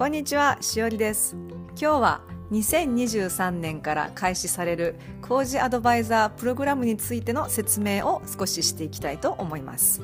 こんにちは、しおりです。今日は2023年から開始される工事アドバイザープログラムについての説明を少ししていきたいと思います。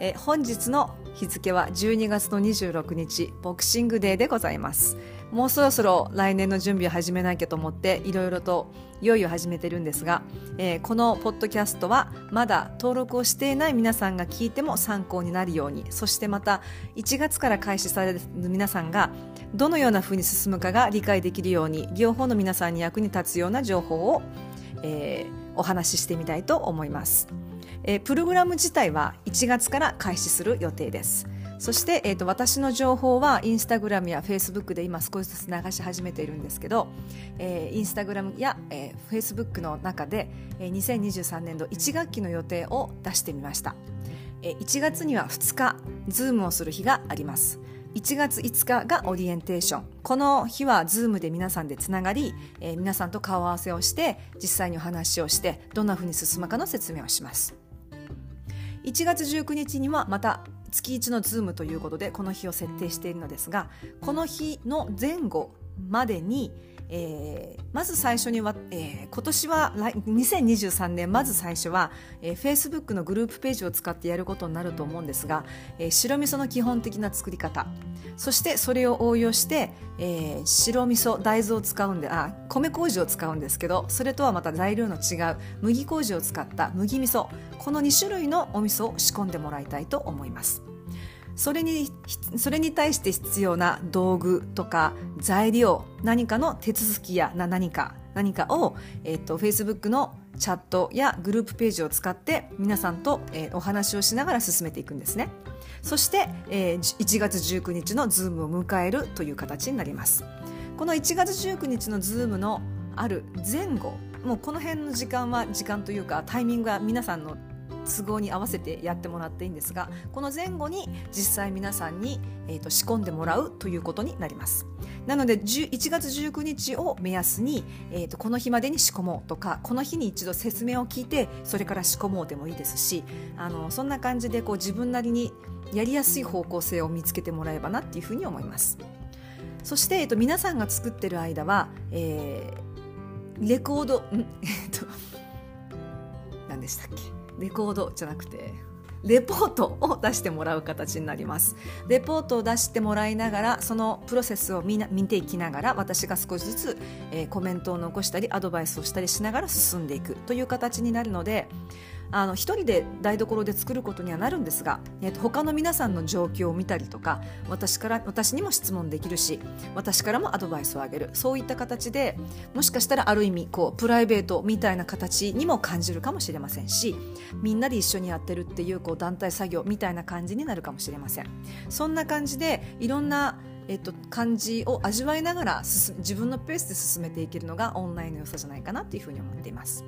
え本日の日付は12月の26日、ボクシングデーでございます。もうそろそろ来年の準備を始めなきゃと思っていろいろと用意を始めてるんですが、えーこのポッドキャストはまだ登録をしていない皆さんが聞いても参考になるようにそしてまた1月から開始される皆さんがどのような風に進むかが理解できるように両方の皆さんに役に立つような情報を、えーお話ししてみたいと思います、えープログラム自体は1月から開始する予定です。そして、えー、と私の情報はインスタグラムやフェイスブックで今少しずつ流し始めているんですけど、えーインスタグラムや、えー、フェイスブックの中で、えー2023年度1学期の予定を出してみました、えー1月には2日 Zoom をする日があります。1月5日がオリエンテーション。この日は Zoom で皆さんでつながり、えー皆さんと顔合わせをして実際にお話をしてどんなふうに進むかの説明をします。1月19日にはまた月1の Zoom ということでこの日を設定しているのですがこの日の前後までに、えーまず最初には、えー今年は2023年まず最初は、えー、Facebook のグループページを使ってやることになると思うんですが、えー白味噌の基本的な作り方。そしてそれを応用して、えー白味噌大豆を使うんであ米麹を使うんですけどそれとはまた材料の違う麦麹を使った麦味噌。この2種類のお味噌を仕込んでもらいたいと思います。それにそれに対して必要な道具とか材料何かの手続きや何か何かを、えっと Facebook のチャットやグループページを使って皆さんと、えーお話をしながら進めていくんですね。そして、えー1月19日の Zoom を迎えるという形になります。この1月19日の Zoom のある前後もうこの辺の時間は時間というかタイミングは皆さんの都合に合わせてやってもらっていいんですがこの前後に実際皆さんに、えーと仕込んでもらうということになります。なので1月19日を目安に、えーとこの日までに仕込もうとかこの日に一度説明を聞いてそれから仕込もうでもいいですしあのそんな感じでこう自分なりにやりやすい方向性を見つけてもらえばなっていうふうに思います。そして、えっと、皆さんが作ってる間は、えーレコードん？えっと何でしたっけ？レコードじゃなくてレポートを出してもらう形になります。レポートを出してもらいながらそのプロセスをみな見ていきながら私が少しずつ、えーコメントを残したりアドバイスをしたりしながら進んでいくという形になるのであの一人で台所で作ることにはなるんですが、えっと他の皆さんの状況を見たりとか私から私にも質問できるし私からもアドバイスをあげるそういった形でもしかしたらある意味こうプライベートみたいな形にも感じるかもしれませんしみんなで一緒にやってるっていうこう団体作業みたいな感じになるかもしれませんそんな感じでいろんなえっと、感じを味わいながら自分のペースで進めていけるのがオンラインの良さじゃないかなというふうに思っています。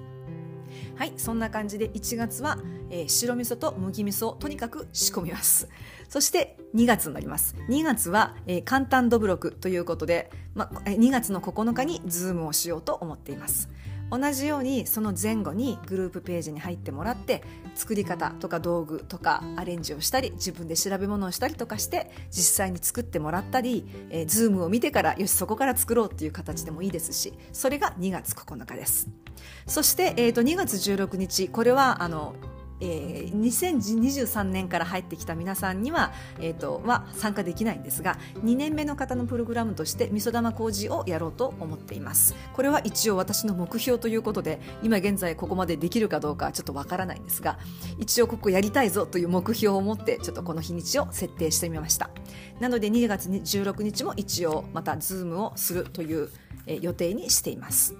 はい、そんな感じで1月は、えー白味噌と麦味噌をとにかく仕込みます。そして2月になります。2月は、えー簡単どぶろくということで、まえー2月の9日にズームをしようと思っています。同じようにその前後にグループページに入ってもらって作り方とか道具とかアレンジをしたり自分で調べ物をしたりとかして実際に作ってもらったり、えー、ズームを見てからよしそこから作ろうっていう形でもいいですしそれが2月9日。ですそして、えー、と2月16日。これはあのえー2023年から入ってきた皆さんには,、えー、とは参加できないんですが2年目の方のプログラムとして味噌玉工事をやろうと思っています。これは一応私の目標ということで今現在ここまでできるかどうかちょっとわからないんですが一応ここやりたいぞという目標を持ってちょっとこの日にちを設定してみました。なので2月16日も一応またズームをするという、えー予定にしています。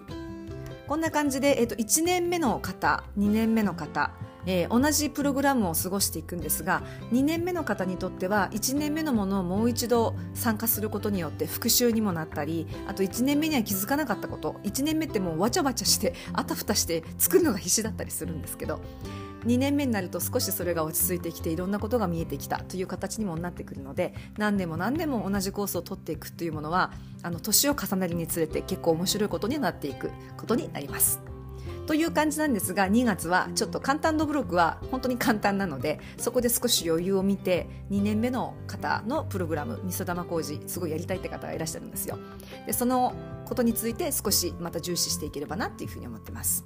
こんな感じで、えっと1年目の方2年目の方、えー同じプログラムを過ごしていくんですが2年目の方にとっては1年目のものをもう一度参加することによって復習にもなったりあと1年目には気づかなかったこと1年目ってもうわちゃわちゃしてあたふたして作るのが必死だったりするんですけど2年目になると少しそれが落ち着いてきていろんなことが見えてきたという形にもなってくるので何年も何年も同じコースを取っていくというものはあの年を重ねるにつれて結構面白いことになっていくことになります。という感じなんですが2月はちょっと簡単度ブロックは本当に簡単なのでそこで少し余裕を見て2年目の方のプログラムみそ玉工事すごいやりたいって方がいらっしゃるんですよ。でそのことについて少しまた重視していければなっていうふうに思ってます。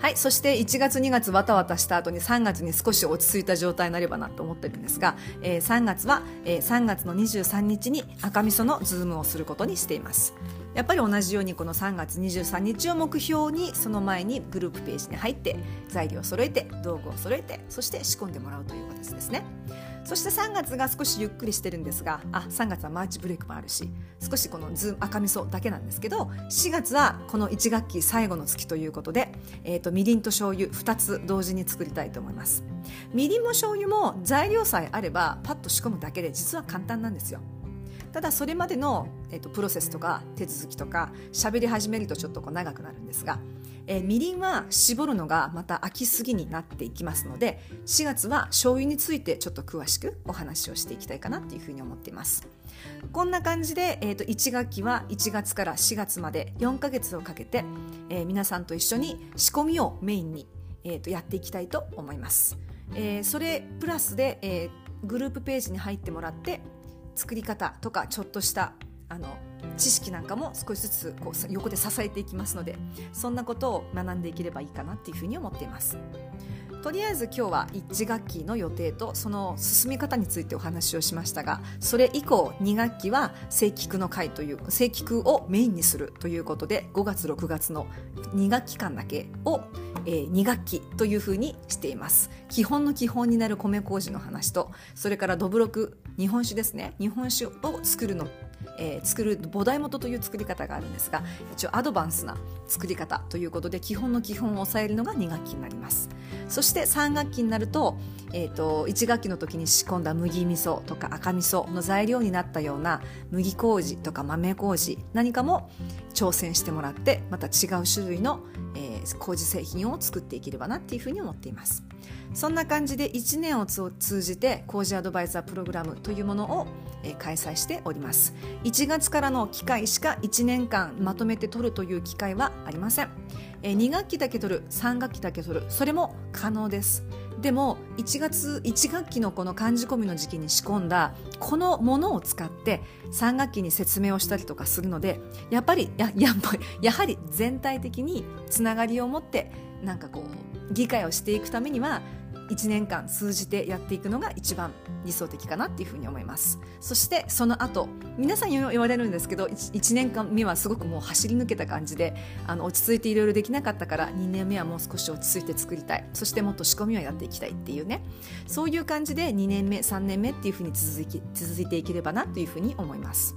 はい、そして1月2月わたわたした後に3月に少し落ち着いた状態になればなと思ってるんですが、えー、3月は、えー、3月の23日に赤味噌の Zoom をすることにしています。やっぱり同じようにこの3月23日を目標にその前にグループページに入って材料を揃えて道具を揃えてそして仕込んでもらうという形ですね。そして3月が少しゆっくりしてるんですがあ3月は March break もあるし少しこの Zoom 赤味噌だけなんですけど4月はこの1学期最後の月ということで、えーと、みりんと醤油2つ同時に作りたいと思います。みりんも醤油も材料さえあればパッと仕込むだけで実は簡単なんですよ。ただそれまでの、えーと、プロセスとか手続きとか喋り始めるとちょっとこう長くなるんですがえー、みりんは絞るのがまた飽きすぎになっていきますので4月は醤油についてちょっと詳しくお話をしていきたいかなっていうふうに思っています。こんな感じで、えーと、1学期は1月から4月まで4ヶ月をかけて、えー、皆さんと一緒に仕込みをメインに、えーと、やっていきたいと思います、えー、それプラスで、えー、グループページに入ってもらって作り方とかちょっとしたあの知識なんかも少しずつこう横で支えていきますのでそんなことを学んでいければいいかなっていうふうに思っています。とりあえず今日は1学期の予定とその進み方についてお話をしましたがそれ以降2学期は正規区の会という正規区をメインにするということで5月6月の2学期間だけを、えー、2学期というふうにしています。基本の基本になる米麹の話とそれからどぶろく日本酒ですね。日本酒を作るのえー、作る菩提元という作り方があるんですが一応アドバンスな作り方ということで基本の基本を抑えるのが2学期になります。そして3学期になると,、えーと、1学期の時に仕込んだ麦味噌とか赤味噌の材料になったような麦麹とか豆麹何かも挑戦してもらってまた違う種類の、えー、麹製品を作っていければなっていうふうに思っています。そんな感じで1年を通じて工事アドバイザープログラムというものを開催しております。1月からの機会しか1年間まとめて取るという機会はありません。2学期だけ取る3学期だけ取るそれも可能です。でも1月1学期のこの漢字込みの時期に仕込んだこのものを使って3学期に説明をしたりとかするのでやっぱりやややはり全体的につながりを持ってなんかこう議会をしていくためには1年間通じてやっていくのが一番理想的かなっていうふうに思います。そしてその後皆さん言われるんですけど 1, 1年間目はすごくもう走り抜けた感じであの落ち着いていろいろできなかったから2年目はもう少し落ち着いて作りたい。そしてもっと仕込みはやっていきたいっていうね。そういう感じで2年目3年目っていうふうに続き続いていければなというふうに思います。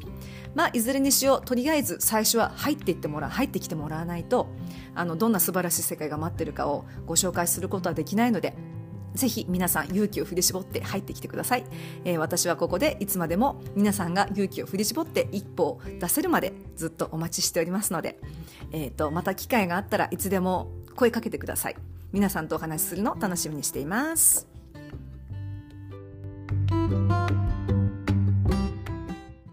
まあいずれにしようとりあえず最初は入っていってもらう入ってきてもらわないとあのどんな素晴らしい世界が待ってるかをご紹介することはできないのでぜひ皆さん勇気を振り絞って入ってきてください、えー、私はここでいつまでも皆さんが勇気を振り絞って一歩を出せるまでずっとお待ちしておりますので、えーと、また機会があったらいつでも声かけてください。皆さんとお話しするの楽しみにしています。